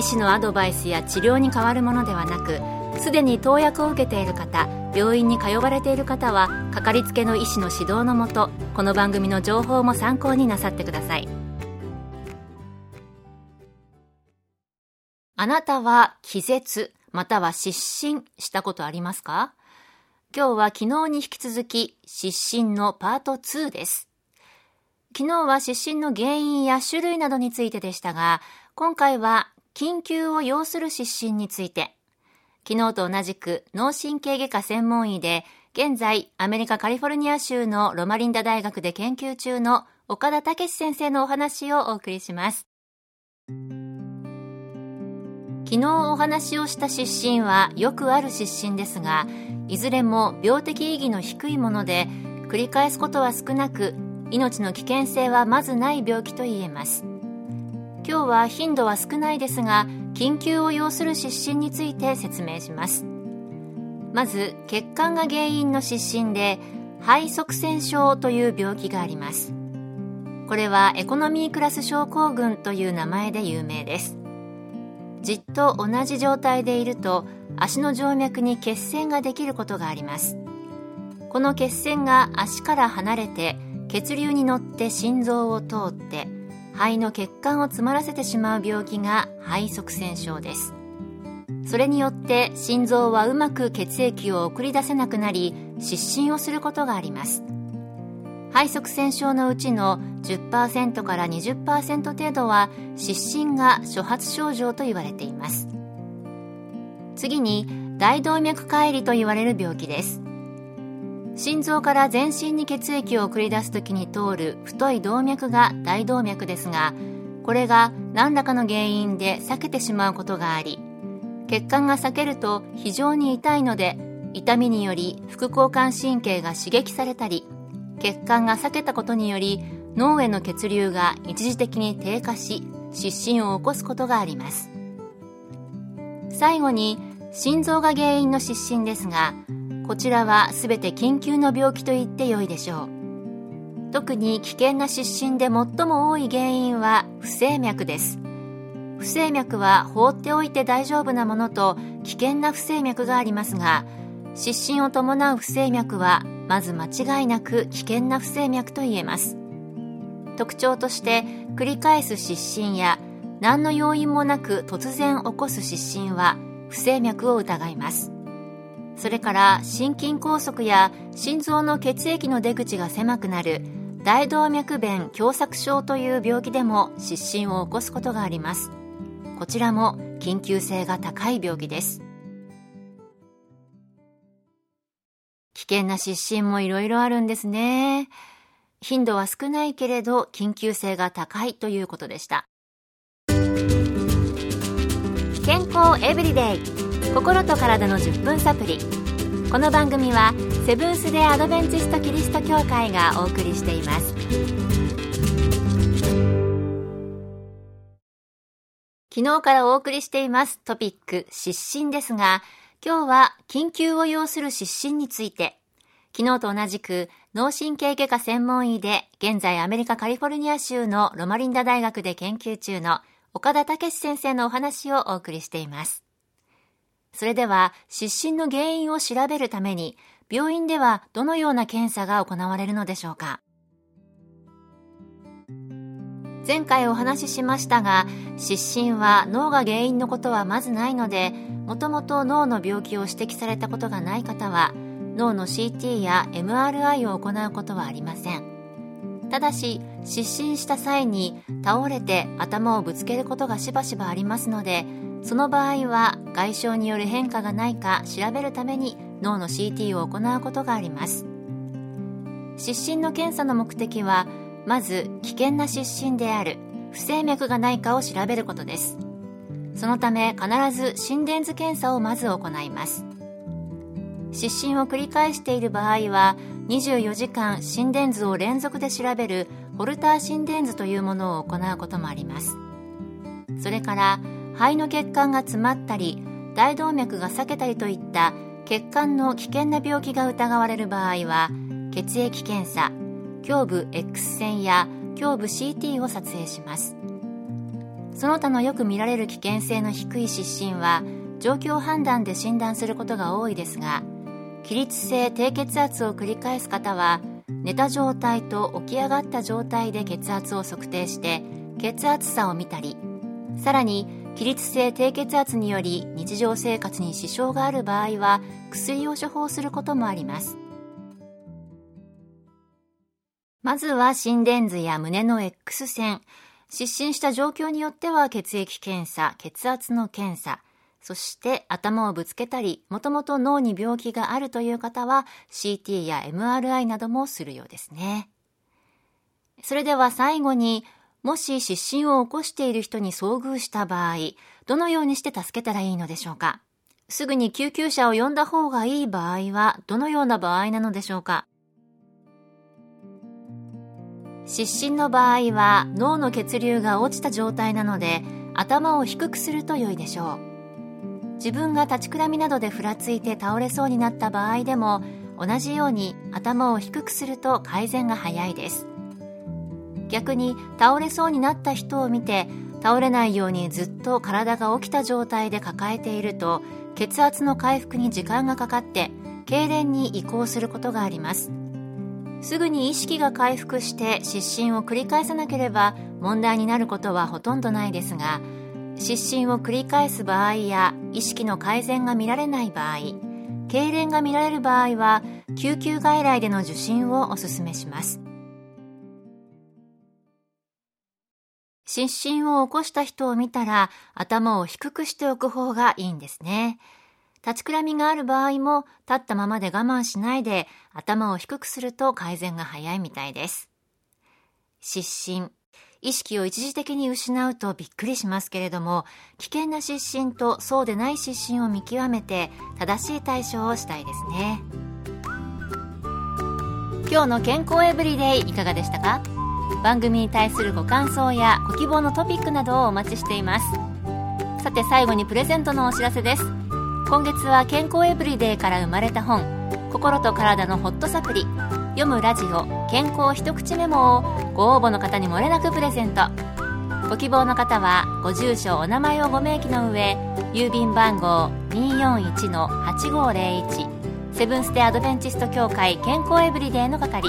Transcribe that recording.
医師のアドバイスや治療に変わるものではなくすでに投薬を受けている方病院に通われている方はかかりつけの医師の指導のもとこの番組の情報も参考になさってください。あなたは気絶または失神したことありますか？今日は昨日に引き続き失神のパート2です。昨日は失神の原因や種類などについてでしたが今回は緊急を要する失神について、昨日と同じく脳神経外科専門医で、現在アメリカカリフォルニア州のロマリンダ大学で研究中の岡田武先生のお話をお送りします。昨日お話をした失神はよくある失神ですが、いずれも病的意義の低いもので、繰り返すことは少なく、命の危険性はまずない病気と言えます。今日は頻度は少ないですが緊急を要する失神について説明します。まず血管が原因の失神で肺塞栓症という病気があります。これはエコノミークラス症候群という名前で有名です。じっと同じ状態でいると足の静脈に血栓ができることがあります。この血栓が足から離れて血流に乗って心臓を通って肺の血管を詰まらせてしまう病気が肺塞栓症です。それによって心臓はうまく血液を送り出せなくなり失神をすることがあります。肺塞栓症のうちの10%から20%程度は失神が初発症状と言われています。次に大動脈解離と言われる病気です。心臓から全身に血液を送り出す時に通る太い動脈が大動脈ですがこれが何らかの原因で避けてしまうことがあり血管が裂けると非常に痛いので痛みにより副交感神経が刺激されたり血管が裂けたことにより脳への血流が一時的に低下し失神を起こすことがあります。最後に心臓が原因の失神ですがこちらは全て緊急の病気と言ってよいでしょう。特に危険な失神で最も多い原因は不整脈です。不整脈は放っておいて大丈夫なものと危険な不整脈がありますが失神を伴う不整脈はまず間違いなく危険な不整脈と言えます。特徴として繰り返す失神や何の要因もなく突然起こす失神は不整脈を疑います。それから心筋梗塞や心臓の血液の出口が狭くなる大動脈弁狭窄症という病気でも失神を起こすことがあります。こちらも緊急性が高い病気です。危険な失神もいろいろあるんですね。頻度は少ないけれど緊急性が高いということでした。健康エブリデイ。心と体の10分サプリ。この番組はセブンス・デ・アドベンチスト・キリスト教会がお送りしています。昨日からお送りしていますトピック失神ですが今日は緊急を要する失神について。昨日と同じく脳神経外科専門医で現在アメリカカリフォルニア州のロマリンダ大学で研究中の岡田武先生のお話をお送りしています。それでは失神の原因を調べるために病院ではどのような検査が行われるのでしょうか？前回お話ししましたが失神は脳が原因のことはまずないのでもともと脳の病気を指摘されたことがない方は脳の CT や MRI を行うことはありません。ただし失神した際に倒れて頭をぶつけることがしばしばありますのでその場合は外傷による変化がないか調べるために脳の CT を行うことがあります。失神の検査の目的はまず危険な失神である不整脈がないかを調べることです。そのため必ず心電図検査をまず行います。失神を繰り返している場合は24時間心電図を連続で調べるホルター心電図というものを行うこともあります。それから肺の血管が詰まったり大動脈が裂けたりといった血管の危険な病気が疑われる場合は血液検査胸部 X 線や胸部 CT を撮影します。その他のよく見られる危険性の低い失神は状況判断で診断することが多いですが起立性低血圧を繰り返す方は寝た状態と起き上がった状態で血圧を測定して血圧差を見たりさらに起立性低血圧により日常生活に支障がある場合は薬を処方することもあります。まずは心電図や胸の X 線。失神した状況によっては血液検査血圧の検査。そして頭をぶつけたりもともと脳に病気があるという方は CT や MRI などもするようですね。それでは最後にもし失神を起こしている人に遭遇した場合、どのようにして助けたらいいのでしょうか？すぐに救急車を呼んだ方がいい場合は、どのような場合なのでしょうか？失神の場合は脳の血流が落ちた状態なので頭を低くすると良いでしょう。自分が立ちくらみなどでふらついて倒れそうになった場合でも同じように頭を低くすると改善が早いです。逆に倒れそうになった人を見て倒れないようにずっと体が起きた状態で抱えていると血圧の回復に時間がかかって痙攣に移行することがあります。すぐに意識が回復して失神を繰り返さなければ問題になることはほとんどないですが失神を繰り返す場合や意識の改善が見られない場合痙攣が見られる場合は救急外来での受診をお勧めします。失神を起こした人を見たら頭を低くしておく方がいいんですね。立ちくらみがある場合も立ったままで我慢しないで頭を低くすると改善が早いみたいです。失神。意識を一時的に失うとびっくりしますけれども、危険な失神とそうでない失神を見極めて正しい対処をしたいですね。今日の健康エブリデイいかがでしたか？番組に対するご感想やご希望のトピックなどをお待ちしています。さて最後にプレゼントのお知らせです。今月は健康エブリデイから生まれた本心と体のホットサプリ読むラジオ健康一口メモをご応募の方にもれなくプレゼント。ご希望の方はご住所お名前をご明記の上郵便番号241-8501セブンステアドベンチスト協会健康エブリデイの係。